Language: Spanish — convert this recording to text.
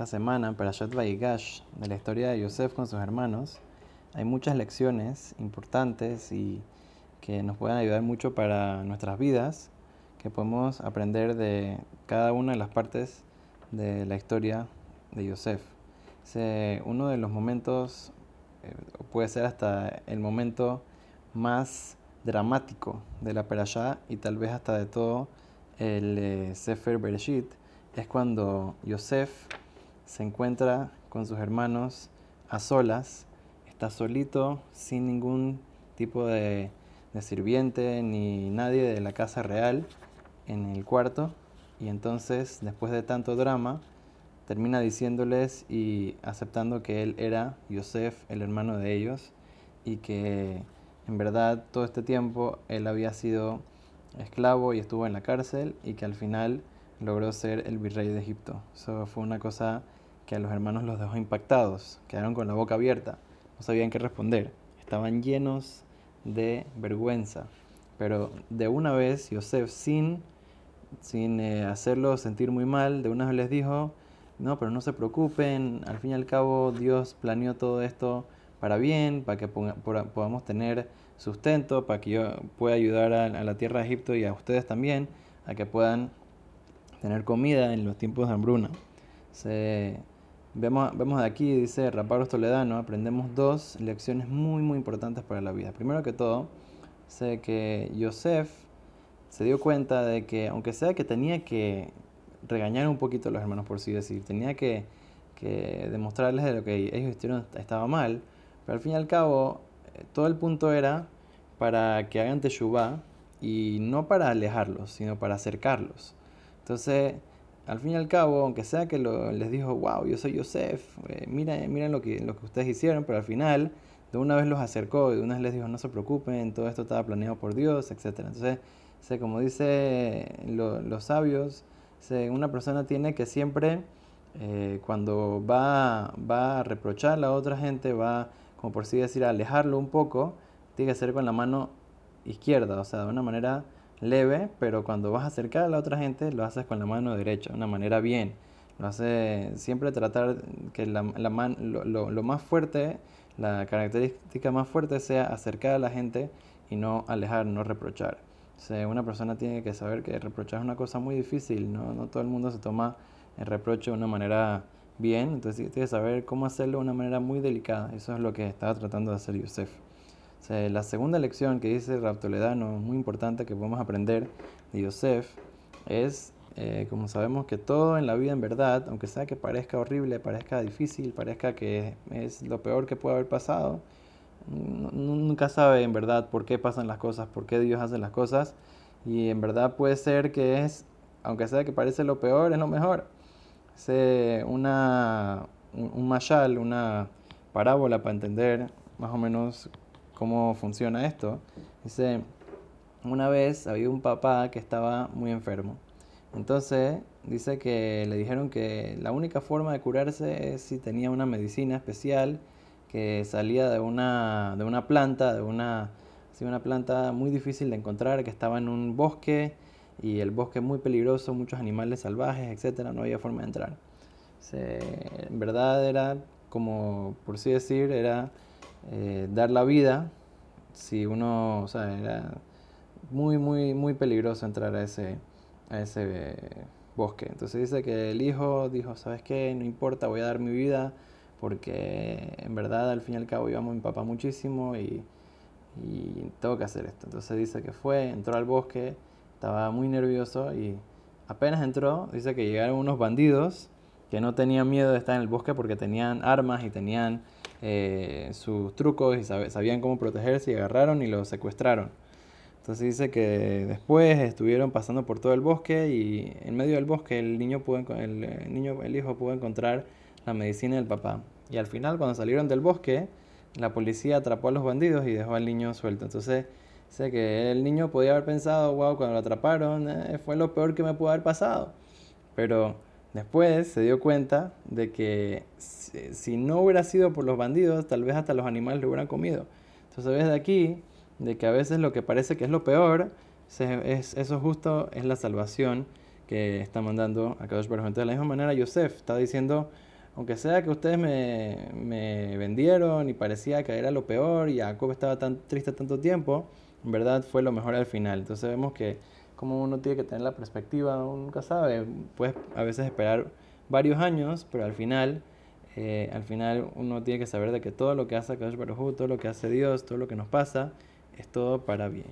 esta semana, Parashat Vaigash, de la historia de Yosef con sus hermanos, hay muchas lecciones importantes y que nos pueden ayudar mucho para nuestras vidas, que podemos aprender de cada una de las partes de la historia de Yosef. uno de los momentos, eh, puede ser hasta el momento más dramático de la Perashá y tal vez hasta de todo el eh, Sefer Bereshit, es cuando Yosef se encuentra con sus hermanos a solas, está solito, sin ningún tipo de, sirviente ni nadie de la casa real en el cuarto, y entonces, después de tanto drama, termina diciéndoles y aceptando que él era Yosef, el hermano de ellos, y que en verdad todo este tiempo él había sido esclavo y estuvo en la cárcel y que al final logró ser el virrey de Egipto. Eso fue una cosa que a los hermanos los dejó impactados, quedaron con la boca abierta, no sabían qué responder, estaban llenos de vergüenza. Pero de una vez Yosef, sin, sin eh, hacerlo sentir muy mal, de una vez les dijo, no, pero no se preocupen, al fin y al cabo Dios planeó todo esto para bien, para que podamos tener sustento, para que yo pueda ayudar a, la tierra de Egipto y a ustedes también, a que puedan tener comida en los tiempos de hambruna. vemos, vemos de aquí, dice Raparos Toledano, aprendemos dos lecciones muy, muy importantes para la vida. Primero que todo, sé que Yosef se dio cuenta de que, aunque sea que tenía que regañar un poquito a los hermanos, por sí decir, tenía que, que demostrarles de lo que ellos hicieron estaba mal, pero al fin y al cabo, eh, todo el punto era para que hagan teshuvah y no para alejarlos, sino para acercarlos. Entonces, al fin y al cabo, aunque sea que les dijo, wow, yo soy Yosef, eh, miren, lo, que, lo que ustedes hicieron, pero al final de una vez los acercó y de una vez les dijo, no se preocupen, todo esto estaba planeado por Dios, etc. Entonces, como dice los sabios, una persona tiene que siempre, eh, cuando va, va a reprochar a la otra gente, va como por así decir, alejarlo un poco, tiene que ser con la mano izquierda, o sea, de una manera leve, pero cuando vas a acercar a la otra gente, lo haces con la mano derecha, de una manera bien. Lo hace siempre tratar que la, la man, lo, lo, más fuerte, la característica más fuerte sea acercar a la gente y no alejar, no reprochar. O sea, una persona tiene que saber que reprochar es una cosa muy difícil, no, no todo el mundo se toma el reproche de una manera bien, entonces tienes que saber cómo hacerlo de una manera muy delicada. Eso es lo que estaba tratando de hacer La segunda lección que dice Raptoledano, muy importante que podemos aprender de Yosef, es, eh, como sabemos, que todo en la vida en verdad, aunque sea que parezca horrible, parezca difícil, parezca que es lo peor que puede haber pasado, nunca sabe en verdad por qué pasan las cosas, por qué Dios hace las cosas, y en verdad puede ser que es, aunque sea que parece lo peor, es lo mejor. Una, un, un una parábola para entender más o menos cómo funciona esto. Dice, una vez había un papá que estaba muy enfermo. Entonces dice que le dijeron que la única forma de curarse es si tenía una medicina especial que salía de una, de una planta, de una, una planta muy difícil de encontrar, que estaba en un bosque y el bosque muy peligroso, muchos animales salvajes, etcétera, no había forma de entrar. en verdad era como, por así decir, era eh, dar la vida si uno, o sea, era muy, muy, muy peligroso entrar a ese, a ese bosque. Entonces dice que el hijo dijo, ¿sabes qué? No importa, voy a dar mi vida porque en verdad al fin y al cabo íbamos mi papá muchísimo y, y tengo que hacer esto. Entonces dice que fue, entró al bosque estaba muy nervioso y apenas entró, dice que llegaron unos bandidos que no tenían miedo de estar en el bosque porque tenían armas y tenían eh, sus trucos y sabían cómo protegerse y agarraron y lo secuestraron. Entonces dice que después estuvieron pasando por todo el bosque y en medio del bosque el niño, pudo, el, niño, el hijo pudo encontrar la medicina del papá. Y al final cuando salieron del bosque, la policía atrapó a los bandidos y dejó al niño suelto. Entonces Sé que el niño podía haber pensado, wow, cuando lo atraparon eh, fue lo peor que me pudo haber pasado. Pero después se dio cuenta de que si, no hubiera sido por los bandidos, tal vez hasta los animales lo hubieran comido. Entonces ves de aquí de que a veces lo que parece que es lo peor, es, eso justo es la salvación que está mandando a Kadosh Baruj. Entonces de la misma manera Yosef está diciendo, aunque sea que ustedes me, me vendieron y parecía que era lo peor y Jacob estaba tan triste tanto tiempo, verdad fue lo mejor al final. Entonces vemos que como uno tiene que tener la perspectiva, uno nunca sabe, puedes a veces esperar varios años, pero al final, eh, al final uno tiene que saber de que todo lo que hace Kadosh Baruj todo lo que hace Dios, todo lo que nos pasa, es todo para bien.